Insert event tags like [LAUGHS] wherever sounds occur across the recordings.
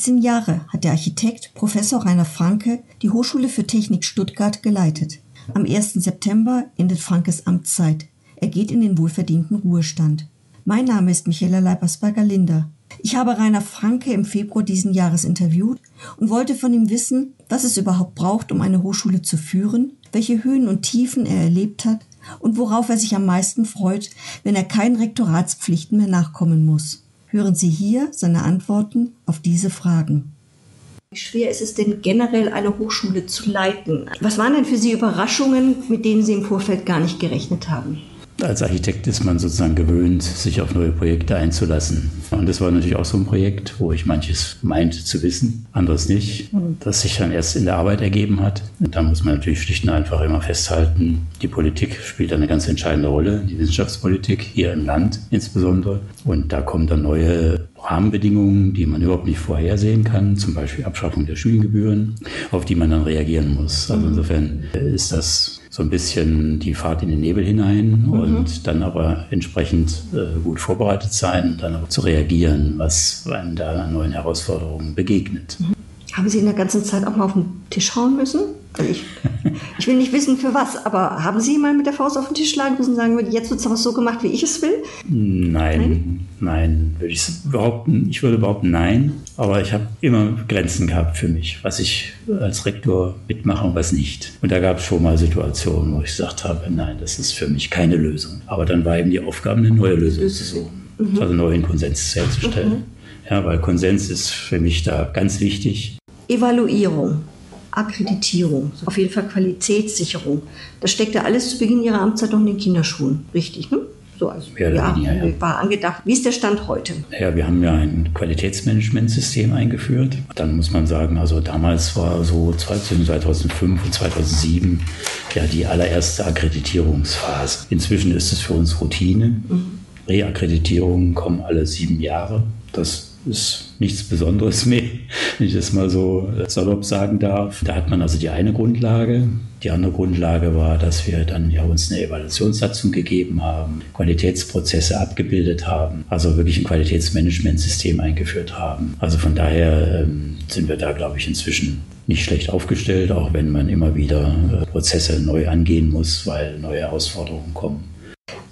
13 Jahre hat der Architekt Professor Rainer Franke die Hochschule für Technik Stuttgart geleitet. Am 1. September endet Frankes Amtszeit. Er geht in den wohlverdienten Ruhestand. Mein Name ist Michaela Leipersberger-Linder. Ich habe Rainer Franke im Februar diesen Jahres interviewt und wollte von ihm wissen, was es überhaupt braucht, um eine Hochschule zu führen, welche Höhen und Tiefen er erlebt hat und worauf er sich am meisten freut, wenn er keinen Rektoratspflichten mehr nachkommen muss. Hören Sie hier seine Antworten auf diese Fragen. Wie schwer ist es denn generell, eine Hochschule zu leiten? Was waren denn für Sie Überraschungen, mit denen Sie im Vorfeld gar nicht gerechnet haben? Als Architekt ist man sozusagen gewöhnt, sich auf neue Projekte einzulassen. Und das war natürlich auch so ein Projekt, wo ich manches meinte zu wissen, anderes nicht, das sich dann erst in der Arbeit ergeben hat. Und da muss man natürlich schlicht und einfach immer festhalten, die Politik spielt eine ganz entscheidende Rolle, die Wissenschaftspolitik hier im Land insbesondere. Und da kommen dann neue Rahmenbedingungen, die man überhaupt nicht vorhersehen kann, zum Beispiel Abschaffung der Studiengebühren, auf die man dann reagieren muss. Also insofern ist das so ein bisschen die Fahrt in den Nebel hinein mhm. und dann aber entsprechend äh, gut vorbereitet sein und dann aber zu reagieren, was einem da an neuen Herausforderungen begegnet. Mhm. Haben Sie in der ganzen Zeit auch mal auf den Tisch hauen müssen? Ich, [LAUGHS] ich, will nicht wissen, für was, aber haben Sie mal mit der Faust auf den Tisch schlagen müssen und sagen, jetzt wird es aber so gemacht, wie ich es will? Nein, nein, nein würde ich behaupten. Ich würde behaupten, nein. Aber ich habe immer Grenzen gehabt für mich, was ich als Rektor mitmache und was nicht. Und da gab es schon mal Situationen, wo ich gesagt habe, nein, das ist für mich keine Lösung. Aber dann war eben die Aufgabe, eine neue Lösung zu suchen, mhm. also neuen Konsens herzustellen. Mhm. Ja, weil Konsens ist für mich da ganz wichtig. Evaluierung. Akkreditierung, auf jeden Fall Qualitätssicherung. Das steckte alles zu Beginn Ihrer Amtszeit noch in den Kinderschuhen, richtig? Ne? So, also, ja, ja, ja, war angedacht. Wie ist der Stand heute? Ja, wir haben ja ein Qualitätsmanagementsystem eingeführt. Dann muss man sagen, also damals war so 2005 und 2007 ja die allererste Akkreditierungsphase. Inzwischen ist es für uns Routine. Mhm. Reakkreditierungen kommen alle sieben Jahre. Das ist nichts Besonderes mehr, wenn ich das mal so salopp sagen darf. Da hat man also die eine Grundlage. Die andere Grundlage war, dass wir dann ja uns eine Evaluationssatzung gegeben haben, Qualitätsprozesse abgebildet haben, also wirklich ein Qualitätsmanagementsystem eingeführt haben. Also von daher ähm, sind wir da, glaube ich, inzwischen nicht schlecht aufgestellt, auch wenn man immer wieder äh, Prozesse neu angehen muss, weil neue Herausforderungen kommen.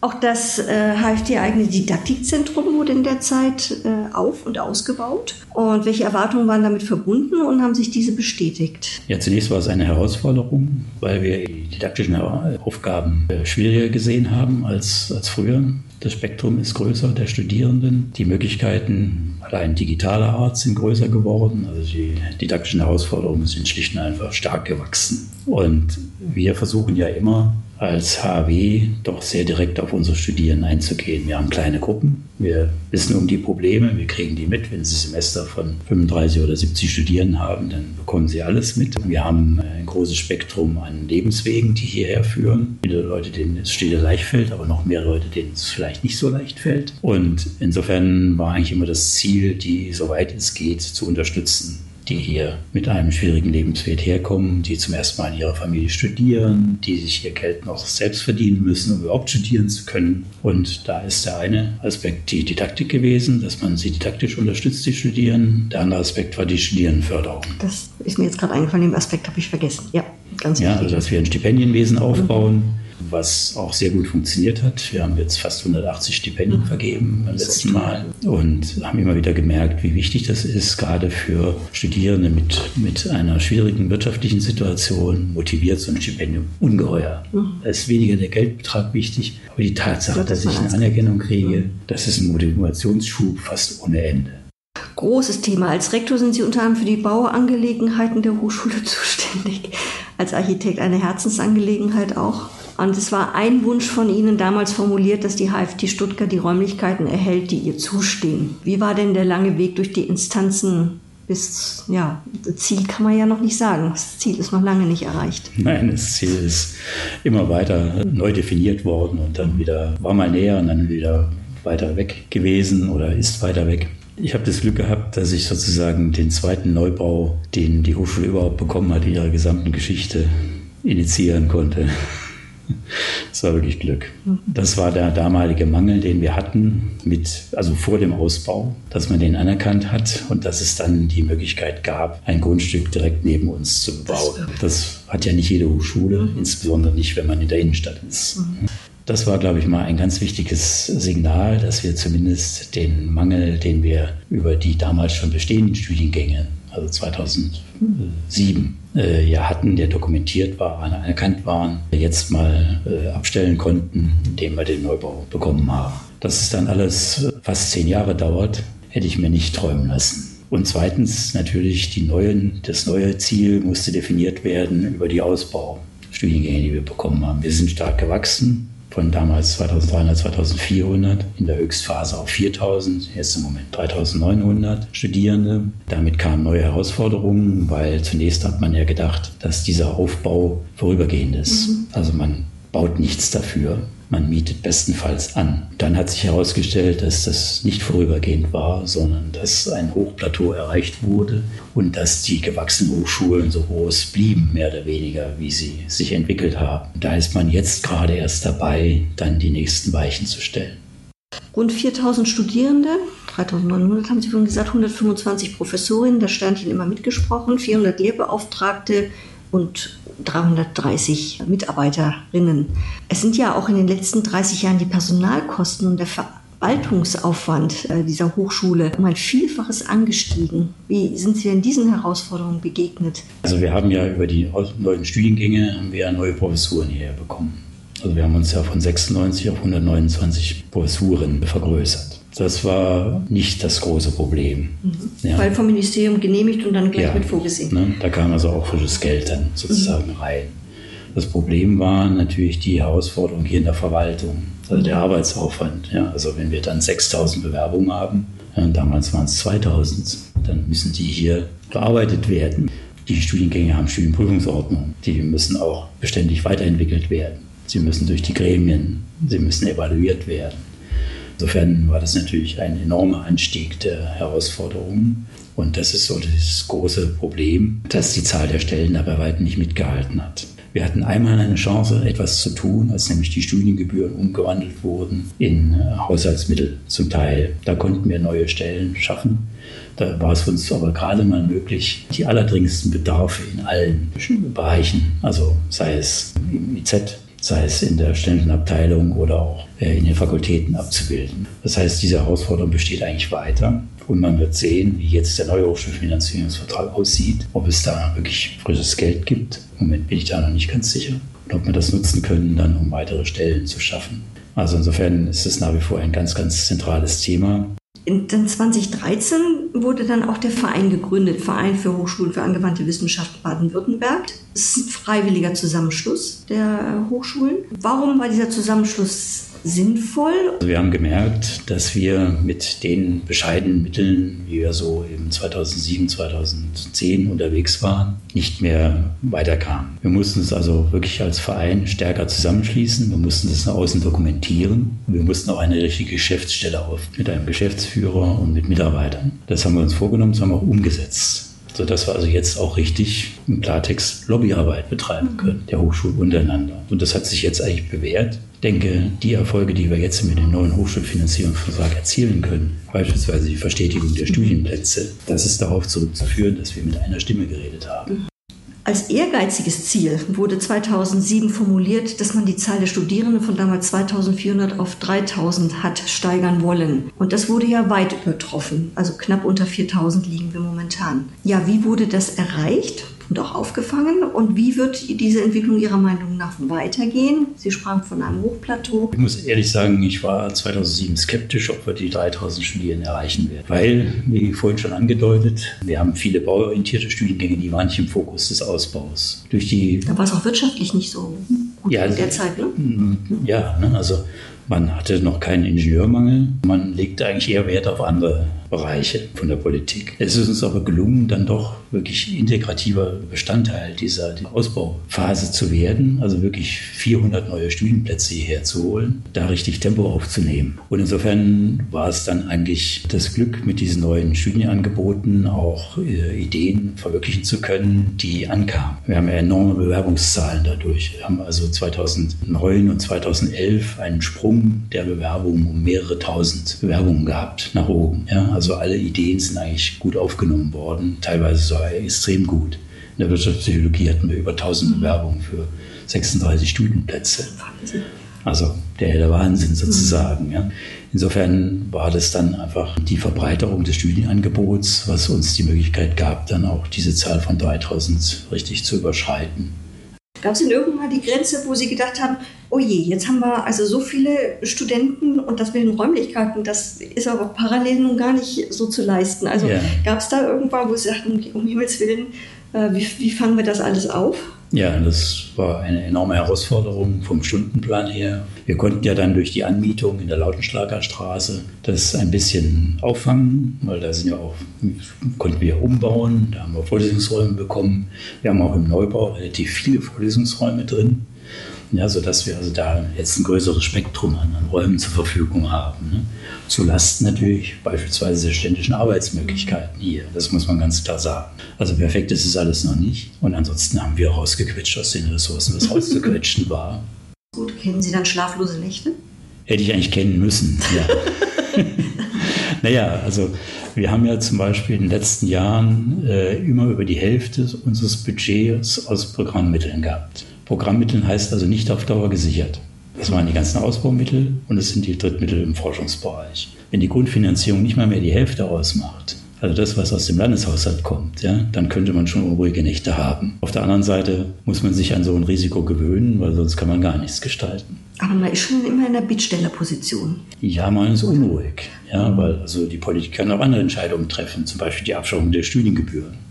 Auch das äh, HFT-eigene Didaktikzentrum wurde in der Zeit äh, auf- und ausgebaut. Und welche Erwartungen waren damit verbunden und haben sich diese bestätigt? Ja, zunächst war es eine Herausforderung, weil wir die didaktischen Aufgaben äh, schwieriger gesehen haben als, als früher. Das Spektrum ist größer der Studierenden. Die Möglichkeiten allein digitaler Art sind größer geworden. Also die didaktischen Herausforderungen sind schlicht und einfach stark gewachsen. Und wir versuchen ja immer als HW doch sehr direkt auf unsere Studierenden einzugehen. Wir haben kleine Gruppen, wir wissen um die Probleme, wir kriegen die mit. Wenn Sie Semester von 35 oder 70 Studierenden haben, dann bekommen Sie alles mit. Wir haben ein großes Spektrum an Lebenswegen, die hierher führen. Viele Leute, denen es steht leicht fällt, aber noch mehr Leute, denen es vielleicht nicht so leicht fällt. Und insofern war eigentlich immer das Ziel, die, soweit es geht, zu unterstützen die hier mit einem schwierigen Lebensweg herkommen, die zum ersten Mal in ihrer Familie studieren, die sich ihr Geld noch selbst verdienen müssen, um überhaupt studieren zu können. Und da ist der eine Aspekt die Didaktik gewesen, dass man sie didaktisch unterstützt, die studieren. Der andere Aspekt war die Studierendenförderung. Das ist mir jetzt gerade eingefallen, den Aspekt habe ich vergessen. Ja, ganz wichtig. Ja, also dass wir ein Stipendienwesen aufbauen. Mhm was auch sehr gut funktioniert hat. Wir haben jetzt fast 180 Stipendien mhm. vergeben beim letzten Mal und haben immer wieder gemerkt, wie wichtig das ist, gerade für Studierende mit, mit einer schwierigen wirtschaftlichen Situation motiviert so ein Stipendium ungeheuer. Mhm. Da ist weniger der Geldbetrag wichtig, aber die Tatsache, dass ich eine Anerkennung kriege, das ist ein Motivationsschub fast ohne Ende großes Thema. Als Rektor sind Sie unter anderem für die Bauangelegenheiten der Hochschule [LAUGHS] zuständig. Als Architekt eine Herzensangelegenheit auch. Und es war ein Wunsch von Ihnen damals formuliert, dass die HFT Stuttgart die Räumlichkeiten erhält, die ihr zustehen. Wie war denn der lange Weg durch die Instanzen bis, ja, Ziel kann man ja noch nicht sagen. Das Ziel ist noch lange nicht erreicht. Nein, das Ziel ist immer weiter neu definiert worden und dann wieder, war mal näher und dann wieder weiter weg gewesen oder ist weiter weg. Ich habe das Glück gehabt, dass ich sozusagen den zweiten Neubau, den die Hochschule überhaupt bekommen hat, ihrer gesamten Geschichte initiieren konnte. [LAUGHS] Das war wirklich Glück. Das war der damalige Mangel, den wir hatten, mit, also vor dem Ausbau, dass man den anerkannt hat und dass es dann die Möglichkeit gab, ein Grundstück direkt neben uns zu bauen. Das hat ja nicht jede Hochschule, mhm. insbesondere nicht, wenn man in der Innenstadt ist. Mhm. Das war, glaube ich, mal ein ganz wichtiges Signal, dass wir zumindest den Mangel, den wir über die damals schon bestehenden Studiengänge, also 2007, äh, ja hatten, der dokumentiert war, anerkannt waren, jetzt mal äh, abstellen konnten, indem wir den Neubau bekommen haben. Dass es dann alles fast zehn Jahre dauert, hätte ich mir nicht träumen lassen. Und zweitens natürlich die neuen, das neue Ziel musste definiert werden über die Ausbaustudiengänge, die wir bekommen haben. Wir sind stark gewachsen von damals 2300, 2400, in der Höchstphase auf 4000, jetzt im Moment 3900 Studierende. Damit kamen neue Herausforderungen, weil zunächst hat man ja gedacht, dass dieser Aufbau vorübergehend ist. Mhm. Also man baut nichts dafür. Man mietet bestenfalls an. Dann hat sich herausgestellt, dass das nicht vorübergehend war, sondern dass ein Hochplateau erreicht wurde und dass die gewachsenen Hochschulen so groß blieben, mehr oder weniger, wie sie sich entwickelt haben. Da ist man jetzt gerade erst dabei, dann die nächsten Weichen zu stellen. Rund 4000 Studierende, 3900 haben Sie vorhin gesagt, 125 Professorinnen, da stand Ihnen immer mitgesprochen, 400 Lehrbeauftragte und 330 Mitarbeiterinnen. Es sind ja auch in den letzten 30 Jahren die Personalkosten und der Verwaltungsaufwand äh, dieser Hochschule um ein Vielfaches angestiegen. Wie sind Sie denn diesen Herausforderungen begegnet? Also wir haben ja über die neuen Studiengänge haben wir ja neue Professuren hierher bekommen. Also wir haben uns ja von 96 auf 129 Professuren vergrößert. Das war nicht das große Problem. Mhm. Ja. Weil vom Ministerium genehmigt und dann gleich ja, mit vorgesehen. Ne, da kam also auch frisches Geld dann sozusagen mhm. rein. Das Problem war natürlich die Herausforderung hier in der Verwaltung, also der Arbeitsaufwand. Ja, also wenn wir dann 6000 Bewerbungen haben, damals waren es 2000, dann müssen die hier bearbeitet werden. Die Studiengänge haben Studienprüfungsordnung, die müssen auch beständig weiterentwickelt werden. Sie müssen durch die Gremien, sie müssen evaluiert werden. Insofern war das natürlich ein enormer Anstieg der Herausforderungen. Und das ist so das große Problem, dass die Zahl der Stellen da bei weitem nicht mitgehalten hat. Wir hatten einmal eine Chance, etwas zu tun, als nämlich die Studiengebühren umgewandelt wurden in äh, Haushaltsmittel zum Teil. Da konnten wir neue Stellen schaffen. Da war es uns aber gerade mal möglich, die allerdringendsten Bedarfe in allen Bereichen, also sei es im IZ, sei es in der ständigen Abteilung oder auch äh, in den Fakultäten abzubilden. Das heißt, diese Herausforderung besteht eigentlich weiter und man wird sehen, wie jetzt der neue Hochschulfinanzierungsvertrag aussieht, ob es da wirklich frisches Geld gibt. Im Moment bin ich da noch nicht ganz sicher. Und ob wir das nutzen können, dann um weitere Stellen zu schaffen. Also insofern ist es nach wie vor ein ganz, ganz zentrales Thema. In 2013 wurde dann auch der Verein gegründet, Verein für Hochschulen für angewandte Wissenschaft Baden-Württemberg. Das ist ein freiwilliger Zusammenschluss der Hochschulen. Warum war dieser Zusammenschluss sinnvoll? Also wir haben gemerkt, dass wir mit den bescheidenen Mitteln, wie wir so im 2007, 2010 unterwegs waren, nicht mehr weiterkamen. Wir mussten es also wirklich als Verein stärker zusammenschließen. Wir mussten das nach außen dokumentieren. Wir mussten auch eine richtige Geschäftsstelle auf mit einem Geschäftsführer und mit Mitarbeitern. Das haben wir uns vorgenommen, das haben wir auch umgesetzt sodass wir also jetzt auch richtig im Klartext Lobbyarbeit betreiben können, der Hochschulen untereinander. Und das hat sich jetzt eigentlich bewährt. Denke, die Erfolge, die wir jetzt mit dem neuen Hochschulfinanzierungsvertrag erzielen können, beispielsweise die Verstetigung der Studienplätze, das ist darauf zurückzuführen, dass wir mit einer Stimme geredet haben. Als ehrgeiziges Ziel wurde 2007 formuliert, dass man die Zahl der Studierenden von damals 2400 auf 3000 hat steigern wollen. Und das wurde ja weit übertroffen. Also knapp unter 4000 liegen wir momentan. Ja, wie wurde das erreicht? Und auch aufgefangen. Und wie wird diese Entwicklung Ihrer Meinung nach weitergehen? Sie sprachen von einem Hochplateau. Ich muss ehrlich sagen, ich war 2007 skeptisch, ob wir die 3000 Studierenden erreichen werden. Weil, wie vorhin schon angedeutet, wir haben viele bauorientierte Studiengänge, die waren nicht im Fokus des Ausbaus. Durch die da war es auch wirtschaftlich nicht so gut ja, in der Zeit, ne? Ja, ne, also man hatte noch keinen Ingenieurmangel. Man legte eigentlich eher Wert auf andere Bereiche von der Politik. Es ist uns aber gelungen, dann doch wirklich integrativer Bestandteil dieser Ausbauphase zu werden, also wirklich 400 neue Studienplätze hierher zu holen, da richtig Tempo aufzunehmen. Und insofern war es dann eigentlich das Glück, mit diesen neuen Studienangeboten auch äh, Ideen verwirklichen zu können, die ankamen. Wir haben enorme Bewerbungszahlen dadurch. Wir haben also 2009 und 2011 einen Sprung der Bewerbungen um mehrere tausend Bewerbungen gehabt nach oben. Ja, also alle Ideen sind eigentlich gut aufgenommen worden, teilweise sogar extrem gut. In der Wirtschaftspsychologie hatten wir über 1000 Bewerbungen für 36 Studienplätze. Also der helle Wahnsinn sozusagen. Ja. Insofern war das dann einfach die Verbreiterung des Studienangebots, was uns die Möglichkeit gab, dann auch diese Zahl von 3000 richtig zu überschreiten. Gab es denn irgendwann mal die Grenze, wo Sie gedacht haben, oh je, jetzt haben wir also so viele Studenten und das mit den Räumlichkeiten, das ist aber parallel nun gar nicht so zu leisten. Also ja. gab es da irgendwann, wo Sie sagten, um Himmels Willen, äh, wie, wie fangen wir das alles auf? Ja, das war eine enorme Herausforderung vom Stundenplan her. Wir konnten ja dann durch die Anmietung in der Lautenschlager Straße das ein bisschen auffangen, weil da sind ja auch, konnten wir umbauen, da haben wir Vorlesungsräume bekommen. Wir haben auch im Neubau relativ viele Vorlesungsräume drin ja, sodass wir also da jetzt ein größeres Spektrum an, an Räumen zur Verfügung haben. Ne? Zu Lasten natürlich beispielsweise der ständischen Arbeitsmöglichkeiten hier. Das muss man ganz klar sagen. Also perfekt ist es alles noch nicht. Und ansonsten haben wir rausgequetscht aus den Ressourcen, was rauszuquetschen [LAUGHS] war. Gut, kennen Sie dann schlaflose Nächte? Hätte ich eigentlich kennen müssen, ja. [LAUGHS] naja, also wir haben ja zum Beispiel in den letzten Jahren äh, immer über die Hälfte unseres Budgets aus Programmmitteln gehabt. Programmmitteln heißt also nicht auf Dauer gesichert. Das waren die ganzen Ausbaumittel und es sind die Drittmittel im Forschungsbereich. Wenn die Grundfinanzierung nicht mal mehr die Hälfte ausmacht, also das, was aus dem Landeshaushalt kommt, ja, dann könnte man schon unruhige Nächte haben. Auf der anderen Seite muss man sich an so ein Risiko gewöhnen, weil sonst kann man gar nichts gestalten. Aber man ist schon immer in der Bittstellerposition. Ja, man ist unruhig, ja, weil also die Politiker können auch andere Entscheidungen treffen, zum Beispiel die Abschaffung der Studiengebühren.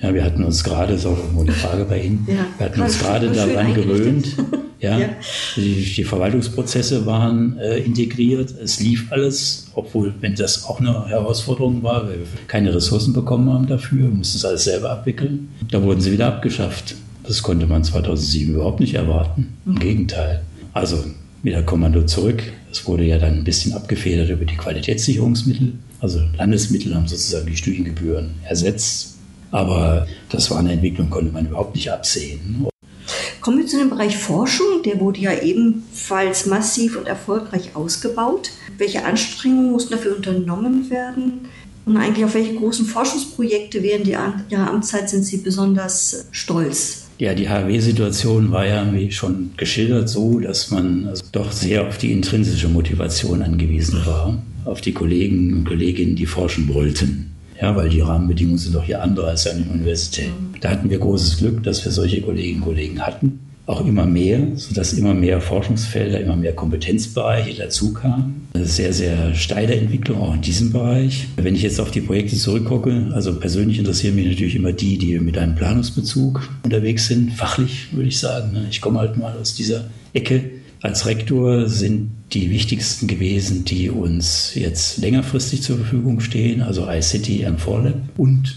Ja, wir hatten uns gerade, das ist auch eine Frage bei Ihnen, ja, wir hatten uns gerade daran gewöhnt. [LAUGHS] Ja, ja. Die, die, Verwaltungsprozesse waren äh, integriert. Es lief alles, obwohl, wenn das auch eine Herausforderung war, weil wir keine Ressourcen bekommen haben dafür, wir mussten es alles selber abwickeln. Da wurden sie wieder abgeschafft. Das konnte man 2007 überhaupt nicht erwarten. Im mhm. Gegenteil. Also wieder Kommando zurück. Es wurde ja dann ein bisschen abgefedert über die Qualitätssicherungsmittel. Also Landesmittel haben sozusagen die Studiengebühren ersetzt aber das war eine Entwicklung, konnte man überhaupt nicht absehen. Kommen wir zu dem Bereich Forschung. Der wurde ja ebenfalls massiv und erfolgreich ausgebaut. Welche Anstrengungen mussten dafür unternommen werden? Und eigentlich auf welche großen Forschungsprojekte während Ihrer Amtszeit sind Sie besonders stolz? Ja, die HW-Situation war ja, wie schon geschildert, so, dass man also doch sehr auf die intrinsische Motivation angewiesen war, auf die Kollegen und Kolleginnen, die forschen wollten. Ja, weil die Rahmenbedingungen sind doch hier andere als an den Universitäten. Da hatten wir großes Glück, dass wir solche Kolleginnen und Kollegen hatten. Auch immer mehr, sodass immer mehr Forschungsfelder, immer mehr Kompetenzbereiche dazu kamen. Eine sehr, sehr steile Entwicklung auch in diesem Bereich. Wenn ich jetzt auf die Projekte zurückgucke, also persönlich interessieren mich natürlich immer die, die mit einem Planungsbezug unterwegs sind, fachlich würde ich sagen. Ne? Ich komme halt mal aus dieser Ecke als Rektor sind die wichtigsten gewesen, die uns jetzt längerfristig zur Verfügung stehen, also iCity und Forlab und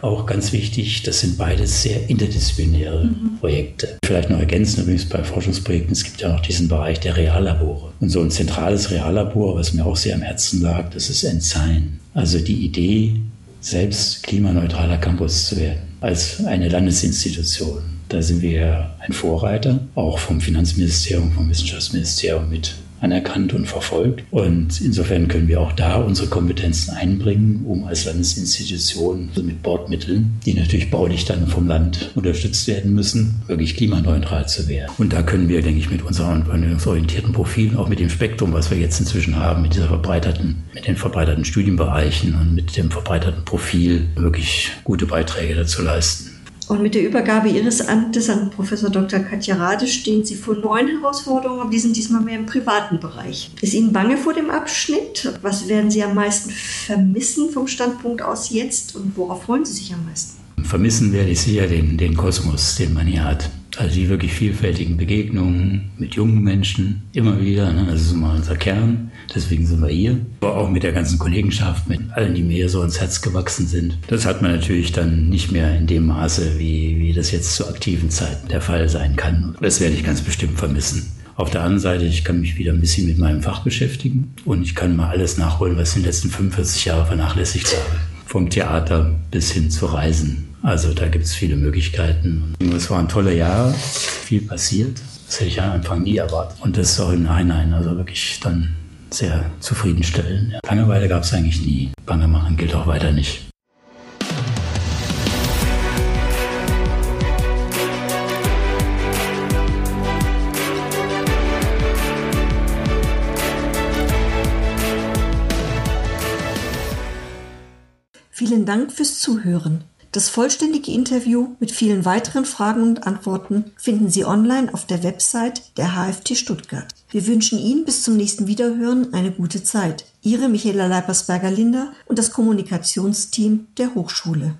auch ganz wichtig, das sind beides sehr interdisziplinäre mhm. Projekte. Vielleicht noch ergänzen übrigens bei Forschungsprojekten, es gibt ja noch diesen Bereich der Reallabore. Und so ein zentrales Reallabor, was mir auch sehr am Herzen lag, das ist Ensign. Also die Idee, selbst klimaneutraler Campus zu werden, als eine Landesinstitution. Da sind wir ein Vorreiter, auch vom Finanzministerium, vom Wissenschaftsministerium mit anerkannt und verfolgt. Und insofern können wir auch da unsere Kompetenzen einbringen, um als Landesinstitution mit Bordmitteln, die natürlich baulich dann vom Land unterstützt werden müssen, wirklich klimaneutral zu werden. Und da können wir, denke ich, mit unseren anwendungsorientierten Profilen, auch mit dem Spektrum, was wir jetzt inzwischen haben, mit dieser verbreiterten, mit den verbreiterten Studienbereichen und mit dem verbreiterten Profil wirklich gute Beiträge dazu leisten. Und mit der Übergabe Ihres Amtes an Professor Dr. Katja Rade stehen Sie vor neuen Herausforderungen, aber die sind diesmal mehr im privaten Bereich. Ist Ihnen bange vor dem Abschnitt? Was werden Sie am meisten vermissen vom Standpunkt aus jetzt und worauf freuen Sie sich am meisten? Vermissen werde ich sicher den, den Kosmos, den man hier hat. Also die wirklich vielfältigen Begegnungen mit jungen Menschen, immer wieder. Ne? Das ist immer unser Kern, deswegen sind wir hier. Aber auch mit der ganzen Kollegenschaft, mit allen, die mir so ans Herz gewachsen sind. Das hat man natürlich dann nicht mehr in dem Maße, wie, wie das jetzt zu aktiven Zeiten der Fall sein kann. Das werde ich ganz bestimmt vermissen. Auf der anderen Seite, ich kann mich wieder ein bisschen mit meinem Fach beschäftigen und ich kann mal alles nachholen, was ich in den letzten 45 Jahren vernachlässigt habe. Vom Theater bis hin zu Reisen. Also da gibt es viele Möglichkeiten. Es waren tolle Jahre, viel passiert. Das hätte ich am Anfang nie erwartet. Und das ist auch im Nachhinein also wirklich dann sehr zufriedenstellend. Langeweile gab es eigentlich nie. Bange machen gilt auch weiter nicht. Vielen Dank fürs Zuhören. Das vollständige Interview mit vielen weiteren Fragen und Antworten finden Sie online auf der Website der HFT Stuttgart. Wir wünschen Ihnen bis zum nächsten Wiederhören eine gute Zeit. Ihre Michaela Leipersberger-Linder und das Kommunikationsteam der Hochschule.